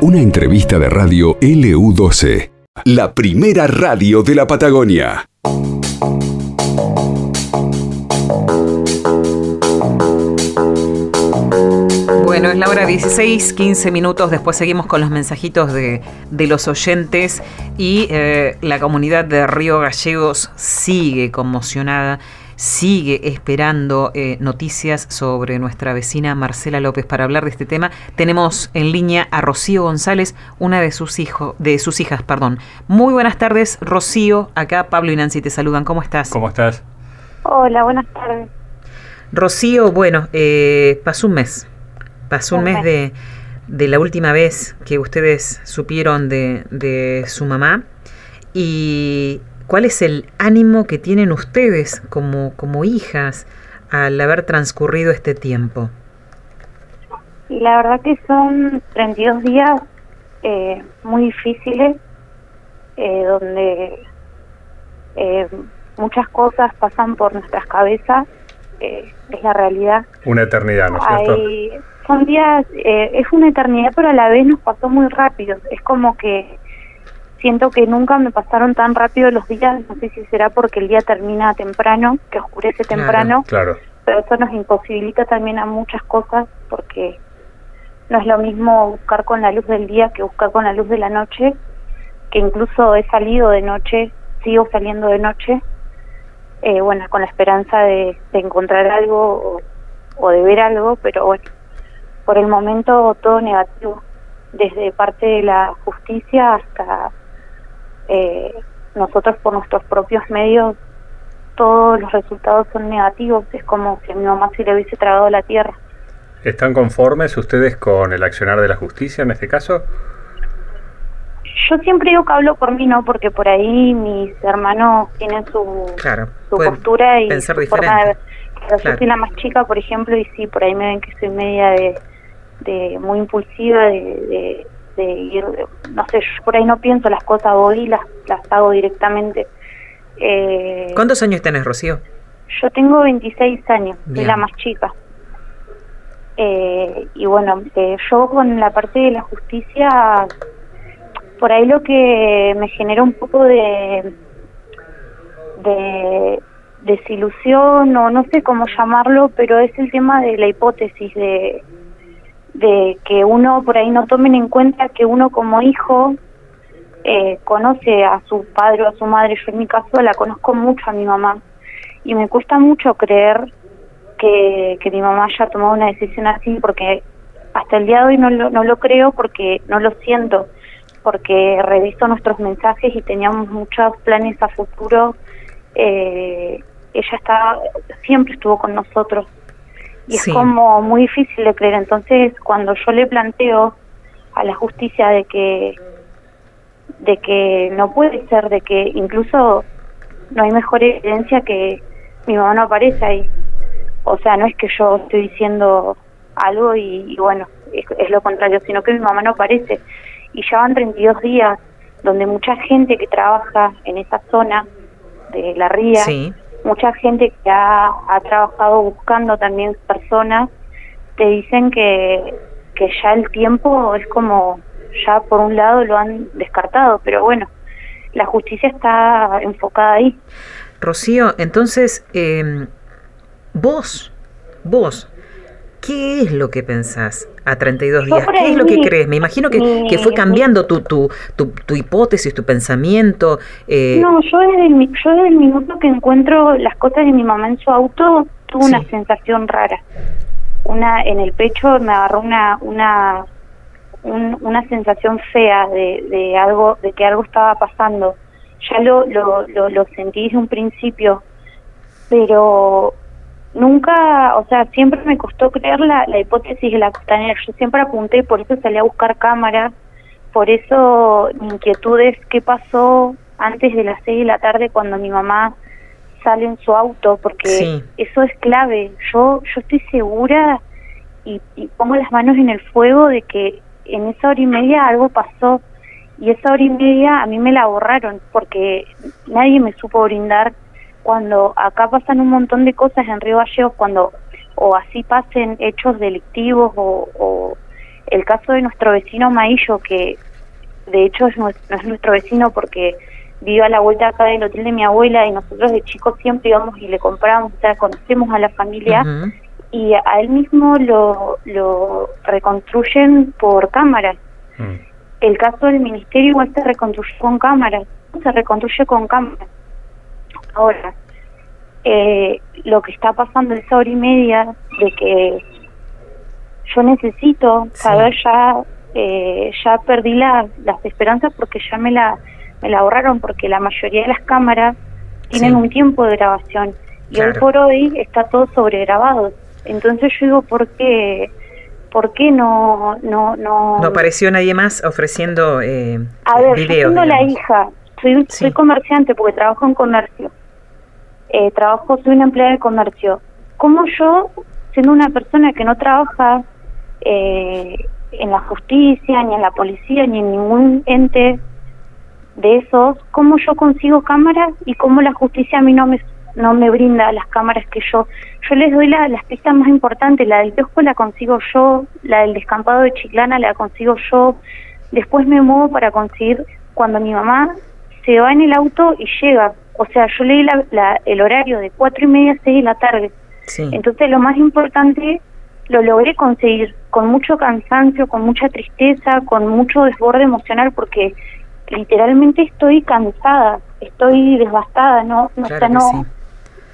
Una entrevista de radio LU12, la primera radio de la Patagonia. Bueno, es la hora 16, 15 minutos. Después seguimos con los mensajitos de, los oyentes y eh, la comunidad de Río Gallegos sigue conmocionada sigue esperando eh, noticias sobre nuestra vecina Marcela López para hablar de este tema. Tenemos en línea a Rocío González, una de sus hijos, de sus hijas, perdón. Muy buenas tardes, Rocío. Acá Pablo y Nancy te saludan. ¿Cómo estás? ¿Cómo estás? Hola, buenas tardes. Rocío, bueno, eh, pasó un mes. Pasó un, mes, De, de, la última vez que ustedes supieron de, de su mamá. Y ¿Cuál es el ánimo que tienen ustedes como, como hijas al haber transcurrido este tiempo? La verdad que son 32 días eh, muy difíciles, eh, donde eh, muchas cosas pasan por nuestras cabezas, es la realidad. Una eternidad, ¿no es cierto? son días, es una eternidad, pero a la vez nos pasó muy rápido. Es como que siento que nunca me pasaron tan rápido los días, no sé si será porque el día termina temprano, que oscurece temprano, claro, pero eso nos imposibilita también a muchas cosas porque no es lo mismo buscar con la luz del día que buscar con la luz de la noche, que incluso he salido de noche, sigo saliendo de noche, eh, bueno, con la esperanza de, encontrar algo o de ver algo, pero bueno, por el momento todo negativo, desde parte de la justicia hasta eh, nosotros por nuestros propios medios todos los resultados son negativos, es como si a mi mamá se le hubiese tragado la tierra. ¿Están conformes ustedes con el accionar de la justicia en este caso? Yo siempre digo que hablo por mí, ¿no? Porque por ahí mis hermanos tienen su, su postura y su forma de ver. Yo soy la más chica, por ejemplo, y sí, por ahí me ven que soy media de, de muy impulsiva, de, de ir, no sé, yo por ahí no pienso las cosas, voy y las, las hago directamente. Eh, ¿Cuántos años tenés, Rocío? Yo tengo 26 años, soy la más chica. Eh, y bueno, eh, yo con la parte de la justicia, por ahí lo que me genera un poco de, de desilusión o no sé cómo llamarlo, pero es el tema de la hipótesis de de que uno por ahí no tomen en cuenta que uno como hijo eh, conoce a su padre o a su madre. Yo en mi caso la conozco mucho a mi mamá y me cuesta mucho creer que, que mi mamá haya tomado una decisión así porque hasta el día de hoy no lo, no lo creo porque no lo siento, porque reviso nuestros mensajes y teníamos muchos planes a futuro. Eh, ella estaba, siempre estuvo con nosotros y es como muy difícil de creer. Entonces, cuando yo le planteo a la justicia de que de que no puede ser, de que incluso no hay mejor evidencia que mi mamá no aparece ahí. O sea, no es que yo estoy diciendo algo y, bueno, es, lo contrario, sino que mi mamá no aparece. Y ya van 32 días donde mucha gente que trabaja en esa zona de la ría mucha gente que ha, ha trabajado buscando también personas te dicen que, que ya el tiempo es como, ya por un lado lo han descartado, pero bueno, la justicia está enfocada ahí. Rocío, entonces, eh, vos, vos, ¿Qué es lo que pensás a 32 días? ¿Qué es lo que crees? Me imagino que, que fue cambiando tu, tu, tu, hipótesis, tu pensamiento. Eh. No, yo desde, el, yo desde el minuto que encuentro las cosas de mi mamá en su auto, tuve una sensación rara. Una En el pecho me agarró una, una, una sensación fea de, de, algo, de que algo estaba pasando. Ya lo, lo, lo, lo sentí desde un principio, pero nunca, o sea, siempre me costó creer la, la hipótesis de la costanera. Yo siempre apunté y por eso salí a buscar cámaras. Por eso mi inquietud es qué pasó antes de las seis de la tarde cuando mi mamá sale en su auto, porque eso es clave. Yo, yo estoy segura y, y pongo las manos en el fuego de que en esa hora y media algo pasó. Y esa hora y media a mí me la borraron porque nadie me supo brindar cuando acá pasan un montón de cosas en Río Gallegos, cuando o así pasen hechos delictivos o, el caso de nuestro vecino Maillo que de hecho es nuestro, no es nuestro vecino porque vive a la vuelta acá del hotel de mi abuela y nosotros de chicos siempre íbamos y le compramos, o sea, conocemos a la familia y a él mismo lo, lo reconstruyen por cámaras. Mm. El caso del ministerio igual se reconstruye con cámaras, se reconstruye con cámaras. Ahora, eh, lo que está pasando esa hora y media de que yo necesito saber ya, eh, ya perdí la, las esperanzas porque ya me la, me la ahorraron porque la mayoría de las cámaras tienen un tiempo de grabación y hoy por hoy está todo sobregrabado. Entonces yo digo, ¿por qué? ¿Por qué no, no, no... No apareció nadie más ofreciendo eh, A ver, videos, yo la hija, soy, soy comerciante porque trabajo en comercio. Eh, trabajo, soy una empleada de comercio. ¿Cómo yo, siendo una persona que no trabaja eh, en la justicia, ni en la policía, ni en ningún ente de esos, cómo yo consigo cámaras y cómo la justicia a mí no me no me brinda las cámaras que yo yo les doy la, las pistas más importantes la del kiosco la consigo yo la del descampado de Chiclana la consigo yo. Después me muevo para conseguir cuando mi mamá se va en el auto y llega o sea yo leí la, el horario de cuatro y media a seis de la tarde entonces lo más importante lo logré conseguir con mucho cansancio con mucha tristeza con mucho desborde emocional porque literalmente estoy cansada estoy devastada no no, no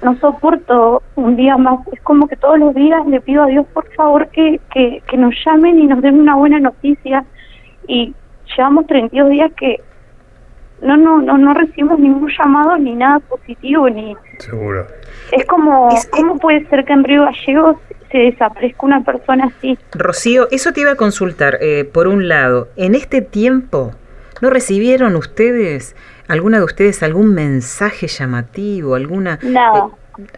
no soporto un día más. Es como que todos los días le pido a Dios, por favor, que, que, que nos llamen y nos den una buena noticia. Y llevamos 32 días que no, no, no, no recibimos ningún llamado ni nada positivo. ni Seguro. Es como, ¿cómo puede ser que en Río Gallegos se desaparezca una persona así? Rocío, eso te iba a consultar. Eh, por un lado, en este tiempo, ¿no recibieron ustedes alguna de ustedes algún mensaje llamativo, alguna eh,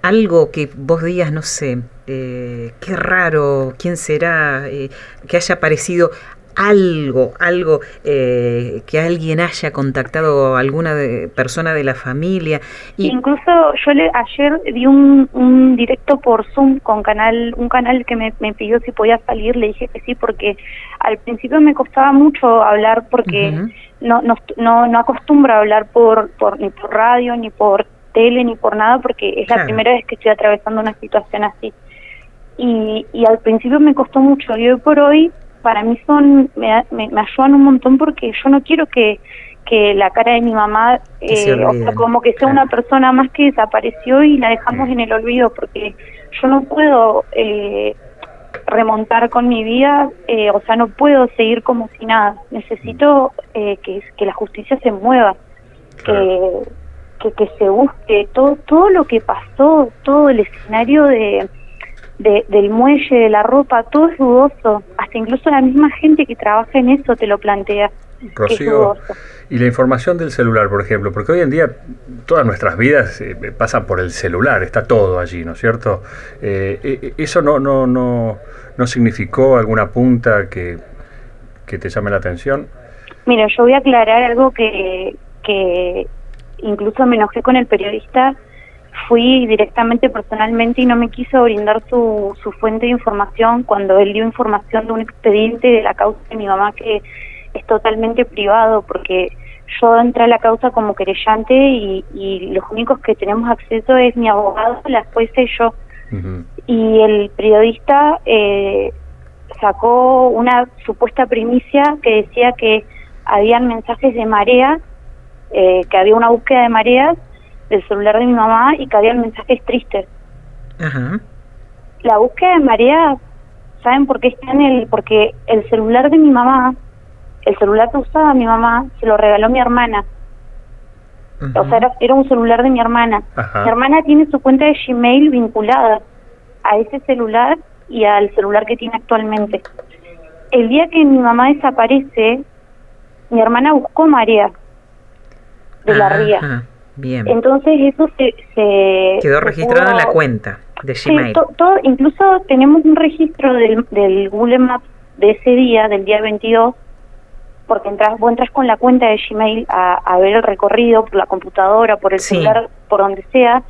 algo que vos digas, no sé, eh, qué raro, quién será, eh, que haya aparecido algo, algo que alguien haya contactado a alguna persona de la familia. Y... Incluso yo le, ayer di un, un, directo por Zoom con canal, un canal que me, me, pidió si podía salir, le dije que sí porque al principio me costaba mucho hablar porque no, no, no, no acostumbro a hablar por, por, ni por radio, ni por tele, ni por nada, porque es la primera vez que estoy atravesando una situación así. Y, y al principio me costó mucho, y hoy por hoy para mí son me, me, ayudan un montón porque yo no quiero que, que la cara de mi mamá, eh, o sea, como que sea una persona más que desapareció y la dejamos en el olvido, porque yo no puedo eh, remontar con mi vida, eh, o sea, no puedo seguir como si nada. Necesito eh, que, que la justicia se mueva, que, que, se busque. Todo, todo lo que pasó, todo el escenario de, del muelle, de la ropa, todo es dudoso. Incluso la misma gente que trabaja en eso te lo plantea. Rocío, y la información del celular, por ejemplo, porque hoy en día todas nuestras vidas eh, pasan por el celular, está todo allí, ¿no es cierto? Eh, eh, ¿Eso no, no, no, no significó alguna punta que, que te llame la atención? Mira, yo voy a aclarar algo que, que incluso me enojé con el periodista, fui directamente personalmente y no me quiso brindar su, su fuente de información cuando él dio información de un expediente de la causa de mi mamá que es totalmente privado porque yo entré a la causa como querellante y, y los únicos que tenemos acceso es mi abogado, la jueza y yo. Y el periodista eh, sacó una supuesta primicia que decía que habían mensajes de marea, eh, que había una búsqueda de mareas del celular de mi mamá y habían mensajes tristes. La búsqueda de mareas, ¿saben por qué está en el? Porque el celular de mi mamá el celular que usaba mi mamá se lo regaló mi hermana. O sea, era, un celular de mi hermana. Mi hermana tiene su cuenta de Gmail vinculada a ese celular y al celular que tiene actualmente. El día que mi mamá desaparece, mi hermana buscó María de la Ría. Bien. Entonces eso se... Quedó registrado en la cuenta de Gmail. todo, incluso tenemos un registro del, del Google Maps de ese día, del día 22, porque entras, vos entras con la cuenta de Gmail a, ver el recorrido por la computadora, por el celular, por donde sea,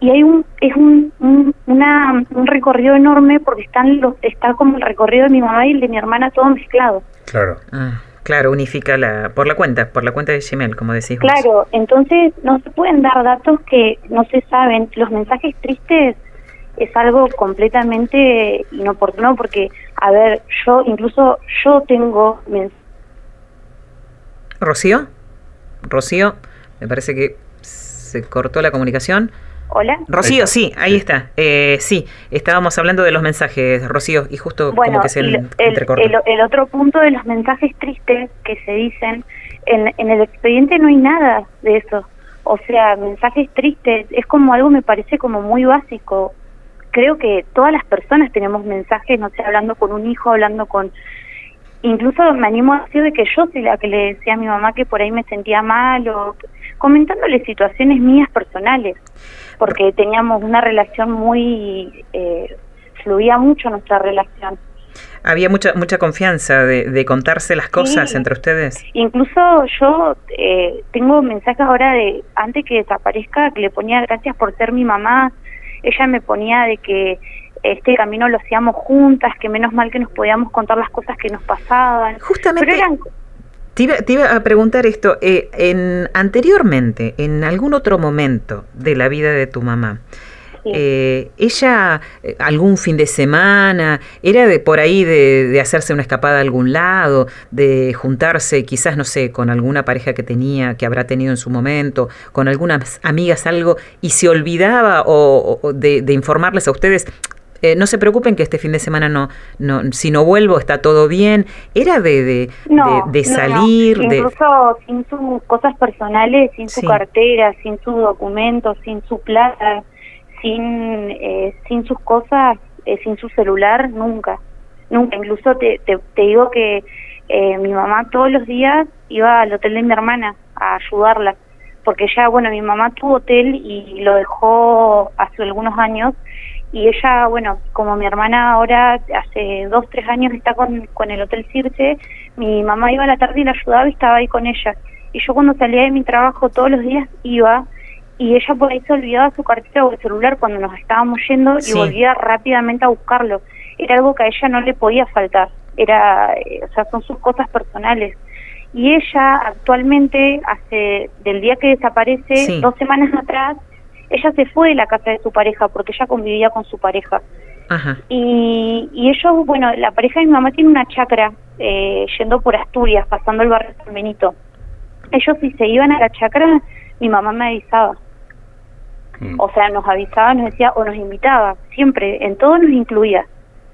y hay un es un, un, una, un recorrido enorme porque están los está como el recorrido de mi mamá y el de mi hermana todo mezclado. Claro. Ah, claro, unifica la por la cuenta, por la cuenta de Gmail, como decís. vos. Claro, entonces no se pueden dar datos que no se saben. Los mensajes tristes es algo completamente inoportuno porque, a ver, yo incluso yo tengo Rocío, Rocío, me parece que se cortó la comunicación. Hola. Rocío, Ahí está. sí, ahí Sí. está. Eh, sí, estábamos hablando de los mensajes, Rocío, y justo Bueno, como que se el, el- el otro punto de los mensajes tristes que se dicen, en, en el expediente no hay nada de eso. O sea, mensajes tristes es como algo, me parece como muy básico. Creo que todas las personas tenemos mensajes, no sé, hablando con un hijo, hablando con... Incluso me animo a decir de que yo soy la que le decía a mi mamá que por ahí me sentía mal o comentándole situaciones mías personales, porque teníamos una relación muy... Eh, fluía mucho nuestra relación. Había mucha mucha confianza de, de contarse las cosas Sí. entre ustedes. Incluso yo eh, tengo mensajes ahora de, antes que desaparezca, que le ponía gracias por ser mi mamá. Ella me ponía de que este camino lo hacíamos juntas, que menos mal que nos podíamos contar las cosas que nos pasaban. Justamente Pero eran, te iba, te iba a preguntar esto, eh, en anteriormente, en algún otro momento de la vida de tu mamá, sí, eh, ella eh, algún fin de semana, era de por ahí de, de hacerse una escapada a algún lado, de juntarse quizás, no sé, con alguna pareja que tenía, que habrá tenido en su momento, con algunas amigas algo, y se olvidaba o, o de, de informarles a ustedes. Eh, no se preocupen que este fin de semana no, no, si no vuelvo está todo bien. Era de, de, no, de, de no. salir, de Incluso sin sus cosas personales, sin su cartera, sin sus documentos, sin su plata, sin, eh, sin sus cosas, eh, sin su celular, nunca. Nunca. Incluso te, te, te digo que eh, mi mamá todos los días iba al hotel de mi hermana a ayudarla. Porque ella, bueno, mi mamá tuvo hotel y lo dejó hace algunos años. Y ella, bueno, como mi hermana ahora hace dos, tres años está con, con el Hotel Circe, mi mamá iba a la tarde y la ayudaba y estaba ahí con ella. Y yo cuando salía de mi trabajo todos los días iba y ella por ahí se olvidaba su cartera o el celular cuando nos estábamos yendo y volvía rápidamente a buscarlo. Era algo que a ella no le podía faltar. Era, eh, o sea, son sus cosas personales. Y ella actualmente, hace del día que desaparece, Sí. dos semanas atrás, ella se fue de la casa de su pareja porque ella convivía con su pareja. Ajá. Y, y ellos, bueno, la pareja de mi mamá tiene una chacra eh, yendo por Asturias, pasando el barrio San Benito. Ellos si se iban a la chacra, mi mamá me avisaba. Mm. O sea, nos avisaba, nos decía o nos invitaba, siempre, en todo nos incluía,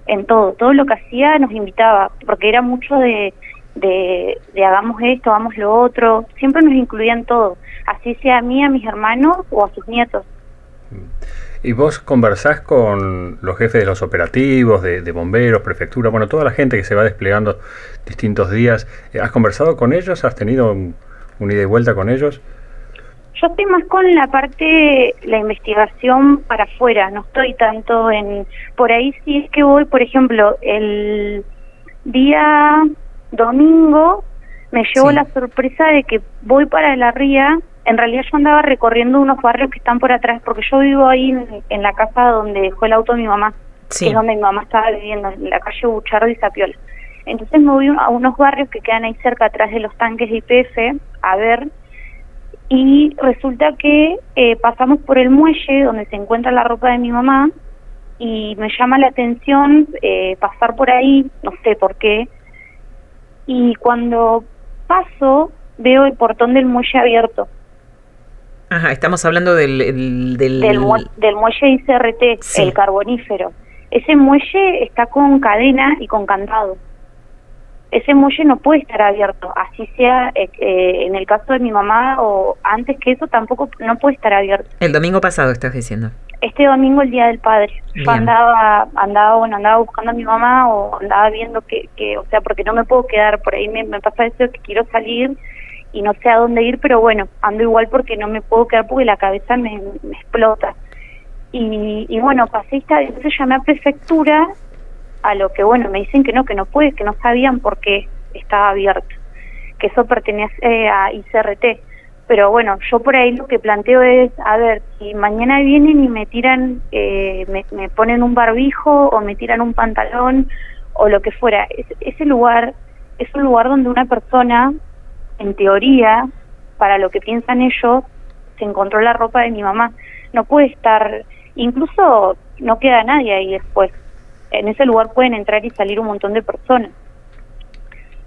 en todo, todo lo que hacía nos invitaba, porque era mucho de, de, de hagamos esto, hagamos lo otro, siempre nos incluía en todo, así sea a mí, a mis hermanos o a sus nietos. ¿Y vos conversás con los jefes de los operativos, de, de bomberos, prefectura, bueno, toda la gente que se va desplegando distintos días? Eh, ¿Has conversado con ellos? ¿Has tenido un, un ida y vuelta con ellos? Yo estoy más con la parte, la investigación para afuera, no estoy tanto en... Por ahí sí es que voy, por ejemplo, el día domingo me llevo Sí. la sorpresa de que voy para la ría. En realidad yo andaba recorriendo unos barrios que están por atrás, porque yo vivo ahí en, en la casa donde dejó el auto de mi mamá, que Sí. es donde mi mamá estaba viviendo, en la calle Buchardo y Zapiola. Entonces me voy a unos barrios que quedan ahí cerca, atrás de los tanques de IPF, a ver y resulta que eh, pasamos por el muelle donde se encuentra la ropa de mi mamá y me llama la atención eh, pasar por ahí, no sé por qué, y cuando paso veo el portón del muelle abierto, Ajá, estamos hablando del... el- del, del, del muelle ICRT, Sí. el carbonífero. Ese muelle está con cadena y con candado. Ese muelle no puede estar abierto, así sea eh, eh, en el caso de mi mamá o antes que eso tampoco no puede estar abierto. el domingo pasado estás diciendo. Este domingo el día del padre. Yo andaba andaba bueno andaba buscando a mi mamá o andaba viendo que, que o sea porque no me puedo quedar. Por ahí me, me pasa eso que quiero salir y no sé a dónde ir pero bueno ando igual porque no me puedo quedar porque la cabeza me, me explota. Y, y bueno pasé esta entonces llamé a prefectura a lo que bueno me dicen que no que no puede que no sabían por qué estaba abierto que eso pertenece eh, a ICRT Pero bueno, yo por ahí lo que planteo es, a ver, si mañana vienen y me tiran, eh, me, ponen un barbijo o me tiran un pantalón o lo que fuera, ese lugar es un lugar donde una persona, en teoría, para lo que piensan ellos, se encontró la ropa de mi mamá. No puede estar, incluso no queda nadie ahí después. En ese lugar pueden entrar y salir un montón de personas.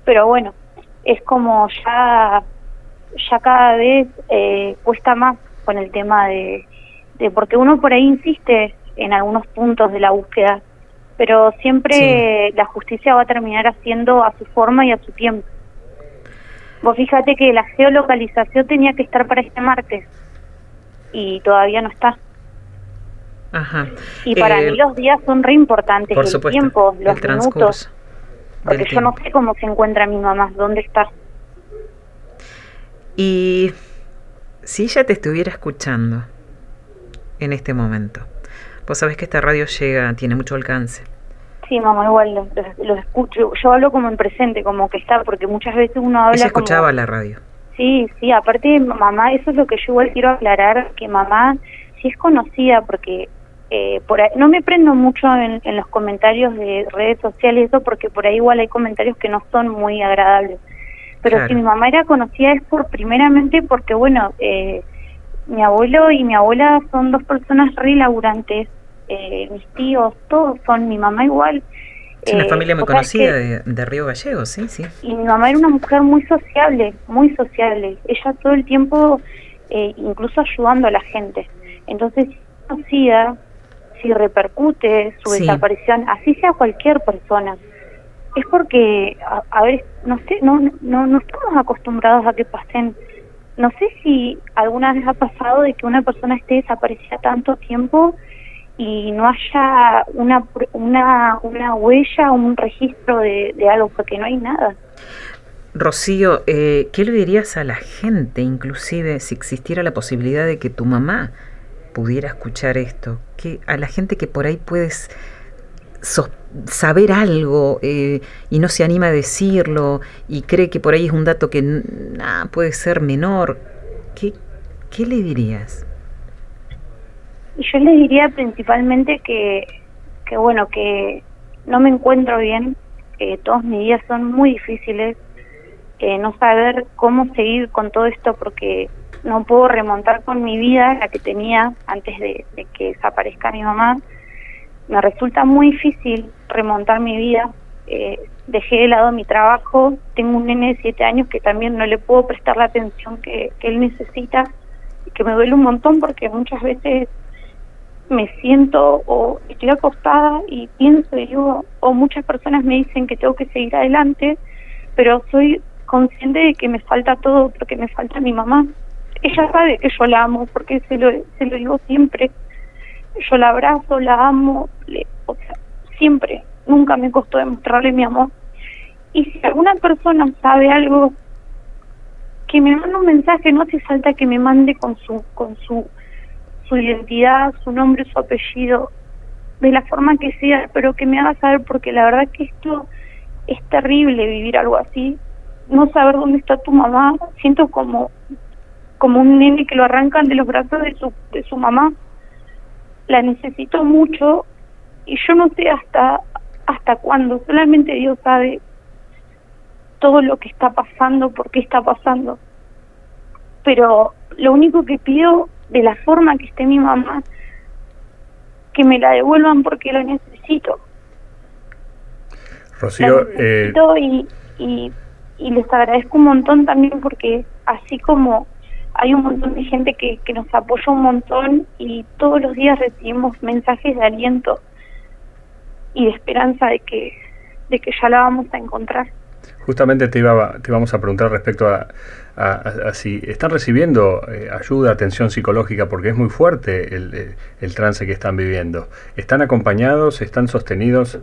Pero bueno, es como ya ya cada vez eh, cuesta más con el tema de, de, porque uno por ahí insiste en algunos puntos de la búsqueda, pero siempre la justicia va a terminar haciendo a su forma y a su tiempo. Vos fíjate que la geolocalización tenía que estar para este martes y todavía no está. Ajá. Y para Eh, mí los días son re importantes, por el supuesto, tiempo, el los transcurso minutos, porque yo no sé cómo se encuentra mi mamá, dónde está. Y si ella te estuviera escuchando en este momento, vos sabés que esta radio llega, tiene mucho alcance. Sí, mamá, igual los, escucho. Yo hablo como en presente, como que está, porque muchas veces uno habla Ella como- escuchaba la radio. Sí, sí, aparte mamá, eso es lo que yo igual quiero aclarar, que mamá sí es conocida porque eh, por ahí, no me prendo mucho en, en los comentarios de redes sociales eso porque por ahí igual hay comentarios que no son muy agradables. Pero Claro. si mi mamá era conocida es por primeramente porque bueno, eh, mi abuelo y mi abuela son dos personas re laburantes, eh, mis tíos, todos son, mi mamá igual. Es una Eh, familia muy conocida que- de, de Río Gallegos, sí, sí. y mi mamá era una mujer muy sociable, muy sociable. Ella todo el tiempo, eh, incluso ayudando a la gente. Entonces, conocida, si repercute su Sí. desaparición, así sea cualquier persona, es porque, a, ver, no sé, no, no, no estamos acostumbrados a que pasen. No sé si alguna vez ha pasado de que una persona esté desaparecida tanto tiempo y no haya una una una huella, un registro de, algo, porque no hay nada. Rocío, eh, ¿qué le dirías a la gente, inclusive si existiera la posibilidad de que tu mamá pudiera escuchar esto? Que a la gente que por ahí puedes saber algo eh, y no se anima a decirlo y cree que por ahí es un dato que nah, puede ser menor, ¿qué, qué le dirías? Y yo les diría principalmente que, que bueno, que no me encuentro bien, que todos mis días son muy difíciles, eh, no saber cómo seguir con todo esto porque no puedo remontar con mi vida, la que tenía antes de, de que desaparezca mi mamá. Me resulta muy difícil remontar mi vida. Eh, dejé de lado mi trabajo, tengo un nene de siete años que también no le puedo prestar la atención que, él necesita, y que me duele un montón porque muchas veces me siento o estoy acostada y pienso y digo, o muchas personas me dicen que tengo que seguir adelante, pero soy consciente de que me falta todo porque me falta mi mamá. Ella sabe que yo la amo porque se lo, se lo digo siempre. Yo la abrazo, la amo, le, o sea, siempre. Nunca me costó demostrarle mi amor. Y si alguna persona sabe algo, que me mande un mensaje, no hace falta que me mande con su, con su su identidad, su nombre, su apellido, de la forma que sea, pero que me haga saber, porque la verdad que esto es terrible vivir algo así, no saber dónde está tu mamá, siento como como un nene que lo arrancan de los brazos de su de su mamá, la necesito mucho y yo no sé hasta hasta cuándo, solamente Dios sabe todo lo que está pasando, por qué está pasando, pero lo único que pido de la forma que esté mi mamá, que me la devuelvan porque la necesito. Rocío, La eh, y, y, y les agradezco un montón también porque así como hay un montón de gente que, que nos apoya un montón y todos los días recibimos mensajes de aliento y de esperanza de que, de que ya la vamos a encontrar. justamente te, iba, te íbamos a preguntar respecto a, a- a- si están recibiendo eh, ayuda, atención psicológica, porque es muy fuerte el, eh, el trance que están viviendo. ¿Están acompañados? ¿Están sostenidos?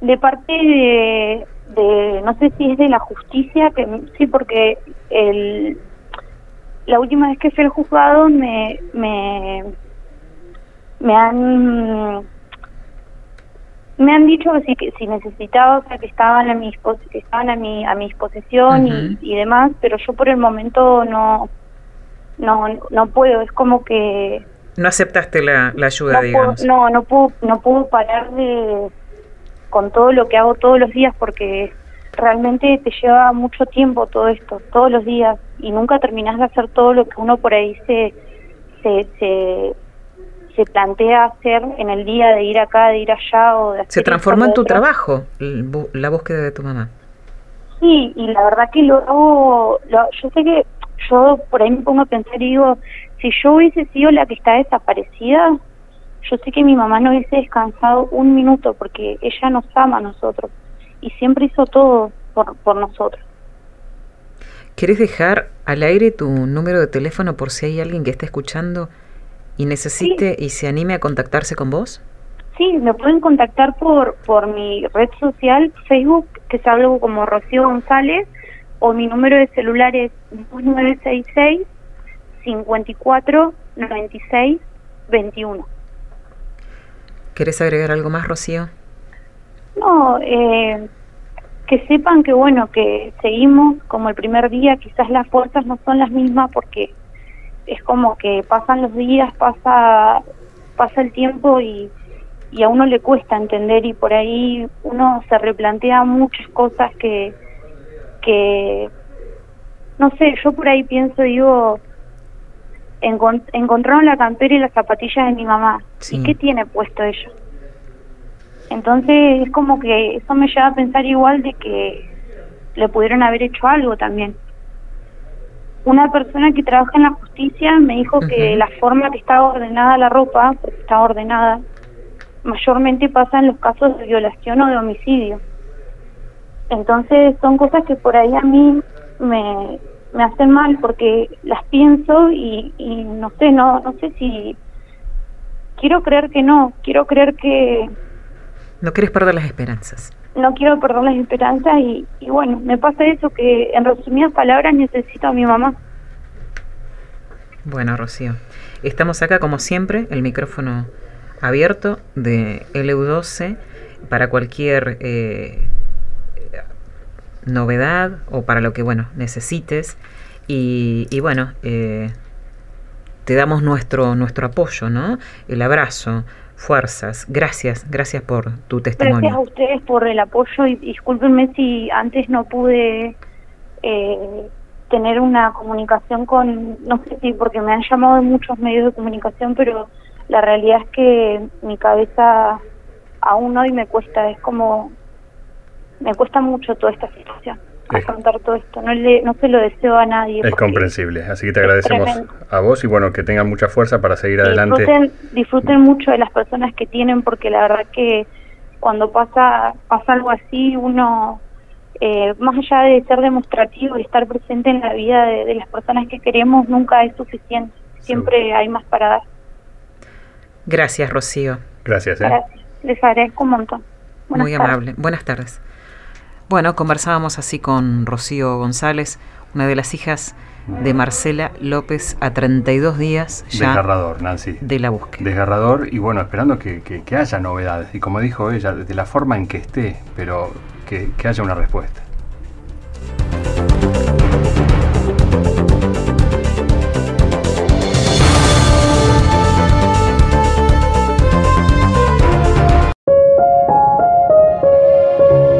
de parte de, de no sé si es de la justicia que sí porque el la última vez que fui al juzgado me me me han me han dicho que si, que si necesitaba, o sea, que estaban a mi, que estaban a mi, a mi disposición y, y, demás, pero yo por el momento no, no, no puedo, es como que... No aceptaste la, la ayuda, no digamos. Puedo, no, no puedo, no puedo parar de, con todo lo que hago todos los días porque realmente te lleva mucho tiempo todo esto, todos los días, y nunca terminas de hacer todo lo que uno por ahí se, se, se se plantea hacer en el día de ir acá, de ir allá o de hacer Se transforma en tu trabajo la búsqueda de tu mamá. Sí, y la verdad que lo hago, yo sé que yo por ahí me pongo a pensar y digo, si yo hubiese sido la que está desaparecida, yo sé que mi mamá no hubiese descansado un minuto porque ella nos ama a nosotros y siempre hizo todo por, por nosotros. ¿Quieres dejar al aire tu número de teléfono por si hay alguien que está escuchando y necesite y se anime a contactarse con vos? Sí, me pueden contactar por, por mi red social, Facebook, que es algo como Rocío González, o mi número de celular es 966 54 96 21. ¿Querés agregar algo más, Rocío? No, eh, que sepan que bueno, que seguimos como el primer día, quizás las fuerzas no son las mismas porque es como que pasan los días, pasa, pasa el tiempo y, y a uno le cuesta entender y por ahí uno se replantea muchas cosas que, que no sé, yo por ahí pienso, digo, encontraron la campera y las zapatillas de mi mamá. ¿Y qué tiene puesto ella? Entonces es como que eso me lleva a pensar igual de que le pudieron haber hecho algo también una persona que trabaja en la justicia me dijo que la forma que estaba ordenada la ropa, porque está ordenada, mayormente pasa en los casos de violación o de homicidio. Entonces son cosas que por ahí a mí me, me hacen mal porque las pienso y, y no sé, no, no sé si quiero creer que no, quiero creer que... No quieres perder las esperanzas no quiero perder las esperanzas y, y bueno, me pasa eso que en resumidas palabras necesito a mi mamá. Bueno, Rocío, estamos acá como siempre, el micrófono abierto de LU12 para cualquier eh, novedad o para lo que bueno necesites y, y bueno eh, te damos nuestro nuestro apoyo, ¿no? El abrazo, fuerzas. Gracias, gracias por tu testimonio. Gracias a ustedes por el apoyo y discúlpenme si antes no pude eh, tener una comunicación con, no sé si porque me han llamado de muchos medios de comunicación, pero la realidad es que mi cabeza aún hoy me cuesta, es como, me cuesta mucho toda esta situación afrontar todo esto. No, le, no se lo deseo a nadie. Es comprensible, así que te agradecemos a vos y bueno, que tengan mucha fuerza para seguir adelante. Disfruten, disfruten mucho de las personas que tienen porque la verdad que cuando pasa, pasa algo así, uno, eh, más allá de ser demostrativo y estar presente en la vida de, las personas que queremos, nunca es suficiente. Siempre hay más para dar. Gracias, Rocío. Gracias. ¿eh? Gracias. Les agradezco un montón. Muy amable. Buenas tardes. Bueno, conversábamos así con Rocío González, una de las hijas de Marcela López a 32 días ya Desgarrador, Nancy. de la búsqueda. Desgarrador y bueno, esperando que, haya novedades y como dijo ella, de la forma en que esté, pero que haya una respuesta.